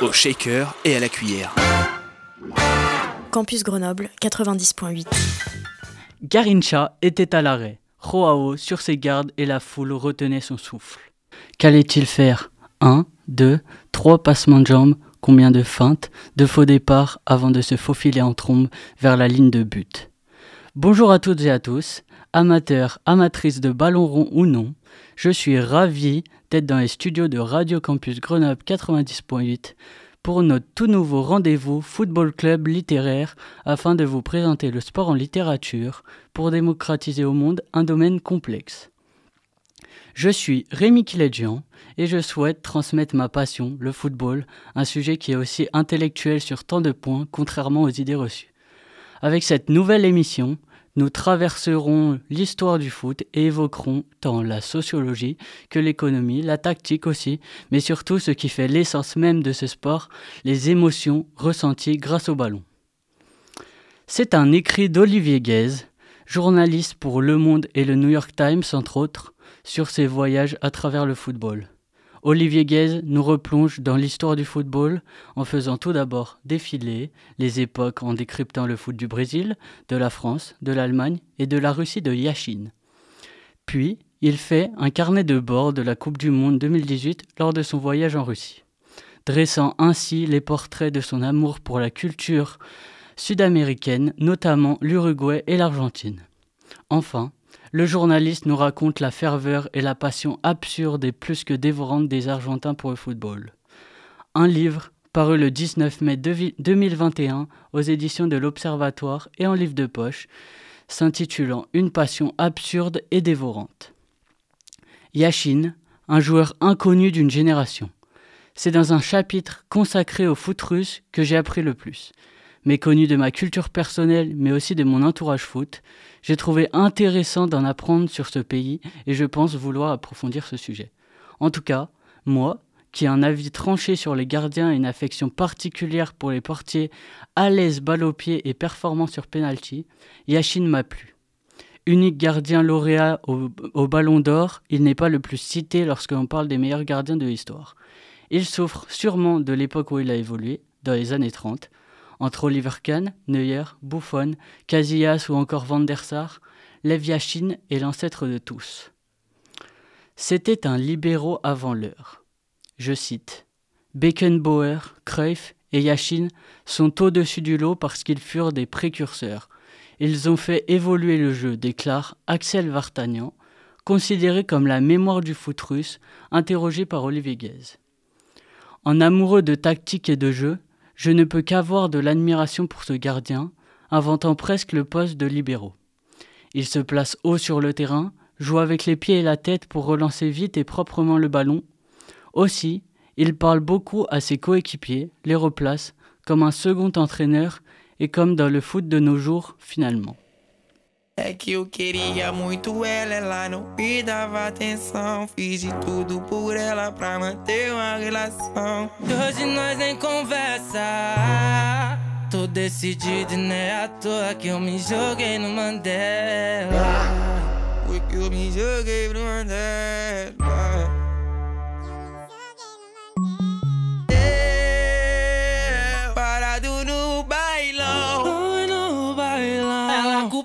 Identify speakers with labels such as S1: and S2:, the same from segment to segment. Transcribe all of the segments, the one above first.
S1: Au shaker et à la cuillère.
S2: Campus Grenoble 90.8.
S3: Garincha était à l'arrêt, Joao sur ses gardes et la foule retenait son souffle. Qu'allait-il faire? Un, deux, trois passements de jambes, combien de feintes, de faux départs avant de se faufiler en trombe vers la ligne de but? Bonjour à toutes et à tous, amateurs, amatrices de ballon rond ou non, je suis ravi d'être dans les studios de Radio Campus Grenoble 90.8 pour notre tout nouveau rendez-vous Football Club littéraire afin de vous présenter le sport en littérature pour démocratiser au monde un domaine complexe. Je suis Rémi Kiledjian et je souhaite transmettre ma passion, le football, un sujet qui est aussi intellectuel sur tant de points contrairement aux idées reçues. Avec cette nouvelle émission, nous traverserons l'histoire du foot et évoquerons tant la sociologie que l'économie, la tactique aussi, mais surtout ce qui fait l'essence même de ce sport, les émotions ressenties grâce au ballon. C'est un écrit d'Olivier Guèze, journaliste pour Le Monde et le New York Times entre autres, sur ses voyages à travers le football. Olivier Guèze nous replonge dans l'histoire du football en faisant tout d'abord défiler les époques en décryptant le foot du Brésil, de la France, de l'Allemagne et de la Russie de Yachine. Puis, il fait un carnet de bord de la Coupe du Monde 2018 lors de son voyage en Russie, dressant ainsi les portraits de son amour pour la culture sud-américaine, notamment l'Uruguay et l'Argentine. Enfin, le journaliste nous raconte la ferveur et la passion absurde et plus que dévorante des Argentins pour le football. Un livre paru le 19 mai 2021 aux éditions de l'Observatoire et en livre de poche, s'intitulant Une passion absurde et dévorante. Yashin, un joueur inconnu d'une génération. C'est dans un chapitre consacré au foot russe que j'ai appris le plus. Méconnu de ma culture personnelle, mais aussi de mon entourage foot, j'ai trouvé intéressant d'en apprendre sur ce pays et je pense vouloir approfondir ce sujet. En tout cas, moi, qui ai un avis tranché sur les gardiens et une affection particulière pour les portiers à l'aise balle au pied et performant sur penalty, Yashin m'a plu. Unique gardien lauréat au, au ballon d'or, il n'est pas le plus cité lorsque l'on parle des meilleurs gardiens de l'histoire. Il souffre sûrement de l'époque où il a évolué, dans les années 30, entre Oliver Kahn, Neuer, Buffon, Casillas ou encore Van der Sar, Lev Yashin est l'ancêtre de tous. C'était un libéraux avant l'heure. Je cite Beckenbauer, Cruyff et Yashin sont au-dessus du lot parce qu'ils furent des précurseurs. Ils ont fait évoluer le jeu, déclare Axel Vartagnan, considéré comme la mémoire du foot russe, interrogé par Olivier Guèze. En amoureux de tactique et de jeu, je ne peux qu'avoir de l'admiration pour ce gardien, inventant presque le poste de libéraux. Il se place haut sur le terrain, joue avec les pieds et la tête pour relancer vite et proprement le ballon. Aussi, il parle beaucoup à ses coéquipiers, les replace, comme un second entraîneur et comme dans le foot de nos jours finalement.
S4: É que eu queria muito ela, ela não me dava atenção. Fiz de tudo por ela pra manter uma relação. E hoje nós nem conversa. Tô decidido e não é à toa que eu me joguei no Mandela. Foi que eu me joguei pro Mandela. Eu, parado no bailão. No bailão. Ela o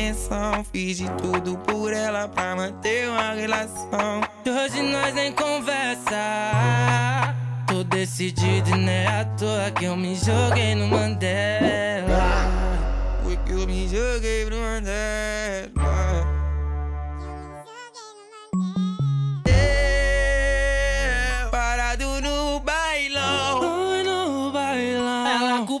S5: Atenção. Fiz de tudo por ela pra manter uma relação.
S4: E hoje nós nem conversa. Tô decidido e não é à toa que eu me joguei no Mandela.
S5: Foi que eu me joguei pro Mandela. Parado no bailão.
S4: Oi, no bailão. Ela com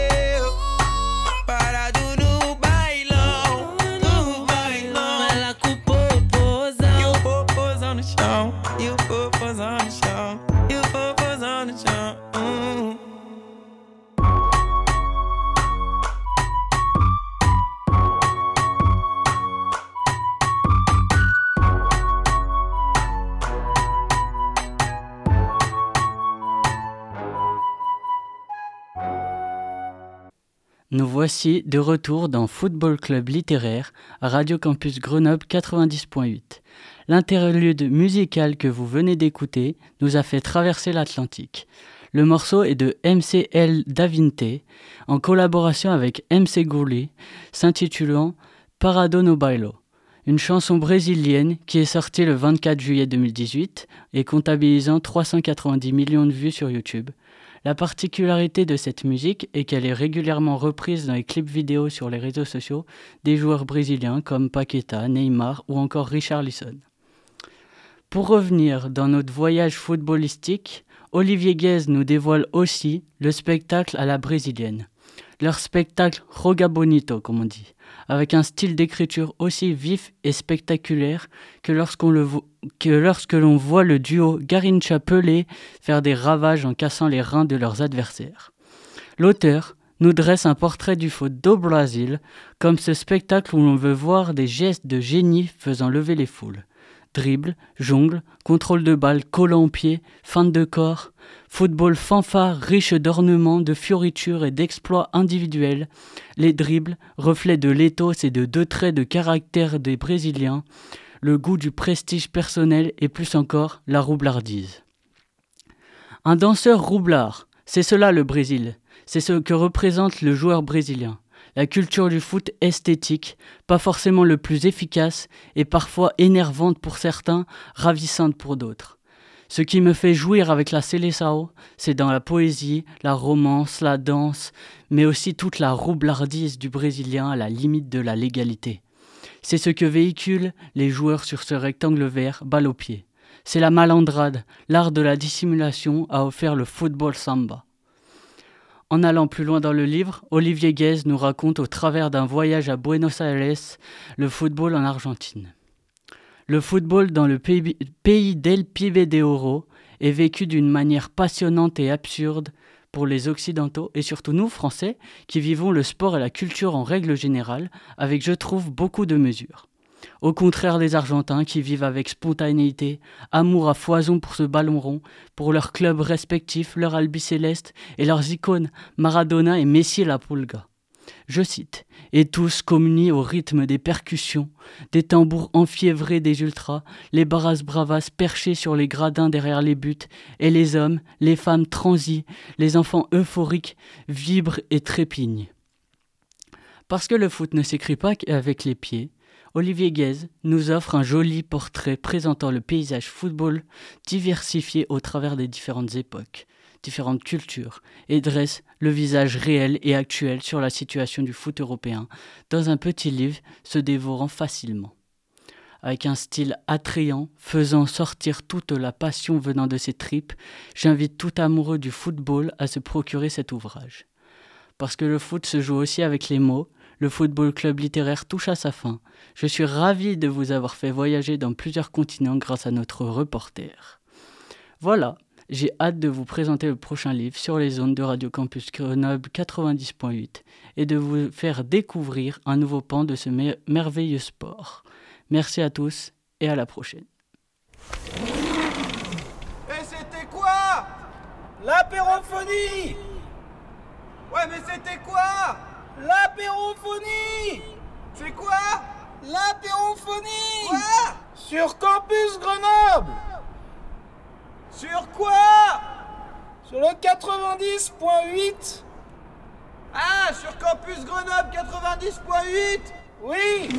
S3: Voici de retour dans Football Club littéraire Radio Campus Grenoble 90.8. L'interlude musical que vous venez d'écouter nous a fait traverser l'Atlantique. Le morceau est de MCL Davinte en collaboration avec MC Gourli, s'intitulant Parado no Bailo, une chanson brésilienne qui est sortie le 24 juillet 2018 et comptabilisant 390 millions de vues sur YouTube. La particularité de cette musique est qu'elle est régulièrement reprise dans les clips vidéo sur les réseaux sociaux des joueurs brésiliens comme Paqueta, Neymar ou encore Richarlison. Pour revenir dans notre voyage footballistique, Olivier Guez nous dévoile aussi le spectacle à la brésilienne. Leur spectacle Roga Bonito, comme on dit, avec un style d'écriture aussi vif et spectaculaire que lorsqu'on que lorsque l'on voit le duo Garincha Pelé faire des ravages en cassant les reins de leurs adversaires. L'auteur nous dresse un portrait du foot do Brasil comme ce spectacle où l'on veut voir des gestes de génie faisant lever les foules. Dribble, jongle, contrôle de balle, collant au pied, feinte de corps, football fanfare riche d'ornements, de fioritures et d'exploits individuels, les dribbles, reflets de l'éthos et de deux traits de caractère des Brésiliens, le goût du prestige personnel et plus encore la roublardise. Un danseur roublard, c'est cela le Brésil, c'est ce que représente le joueur brésilien. La culture du foot esthétique, pas forcément le plus efficace et parfois énervante pour certains, ravissante pour d'autres. Ce qui me fait jouir avec la Seleção, c'est dans la poésie, la romance, la danse, mais aussi toute la roublardise du Brésilien à la limite de la légalité. C'est ce que véhiculent les joueurs sur ce rectangle vert, balle au pied. C'est la malandrade, l'art de la dissimulation a offert le football samba. En allant plus loin dans le livre, Olivier Guez nous raconte au travers d'un voyage à Buenos Aires le football en Argentine. Le football dans le pays del Pibe de Oro est vécu d'une manière passionnante et absurde pour les Occidentaux et surtout nous, Français, qui vivons le sport et la culture en règle générale avec, je trouve, beaucoup de mesures. Au contraire des Argentins qui vivent avec spontanéité, amour à foison pour ce ballon rond, pour leurs clubs respectifs, leur albicéleste et leurs icônes Maradona et Messi la Pulga. Je cite, et tous communient au rythme des percussions, des tambours enfiévrés des ultras, les barras bravas perchés sur les gradins derrière les buts, et les hommes, les femmes transis, les enfants euphoriques vibrent et trépignent. Parce que le foot ne s'écrit pas avec les pieds, Olivier Guez nous offre un joli portrait présentant le paysage football diversifié au travers des différentes époques, différentes cultures, et dresse le visage réel et actuel sur la situation du foot européen dans un petit livre se dévorant facilement. Avec un style attrayant, faisant sortir toute la passion venant de ses tripes, j'invite tout amoureux du football à se procurer cet ouvrage. Parce que le foot se joue aussi avec les mots, le Football Club littéraire touche à sa fin. Je suis ravi de vous avoir fait voyager dans plusieurs continents grâce à notre reporter. Voilà, j'ai hâte de vous présenter le prochain livre sur les zones de Radio Campus Grenoble 90.8 et de vous faire découvrir un nouveau pan de ce mer merveilleux sport. Merci à tous et à la prochaine.
S6: Et c'était quoi? L'apérophonie Ouais, mais c'était quoi? L'apérophonie C'est quoi? L'apérophonie Quoi? Sur Campus Grenoble. Sur quoi? Sur le 90.8 Ah, sur Campus Grenoble 90.8 Oui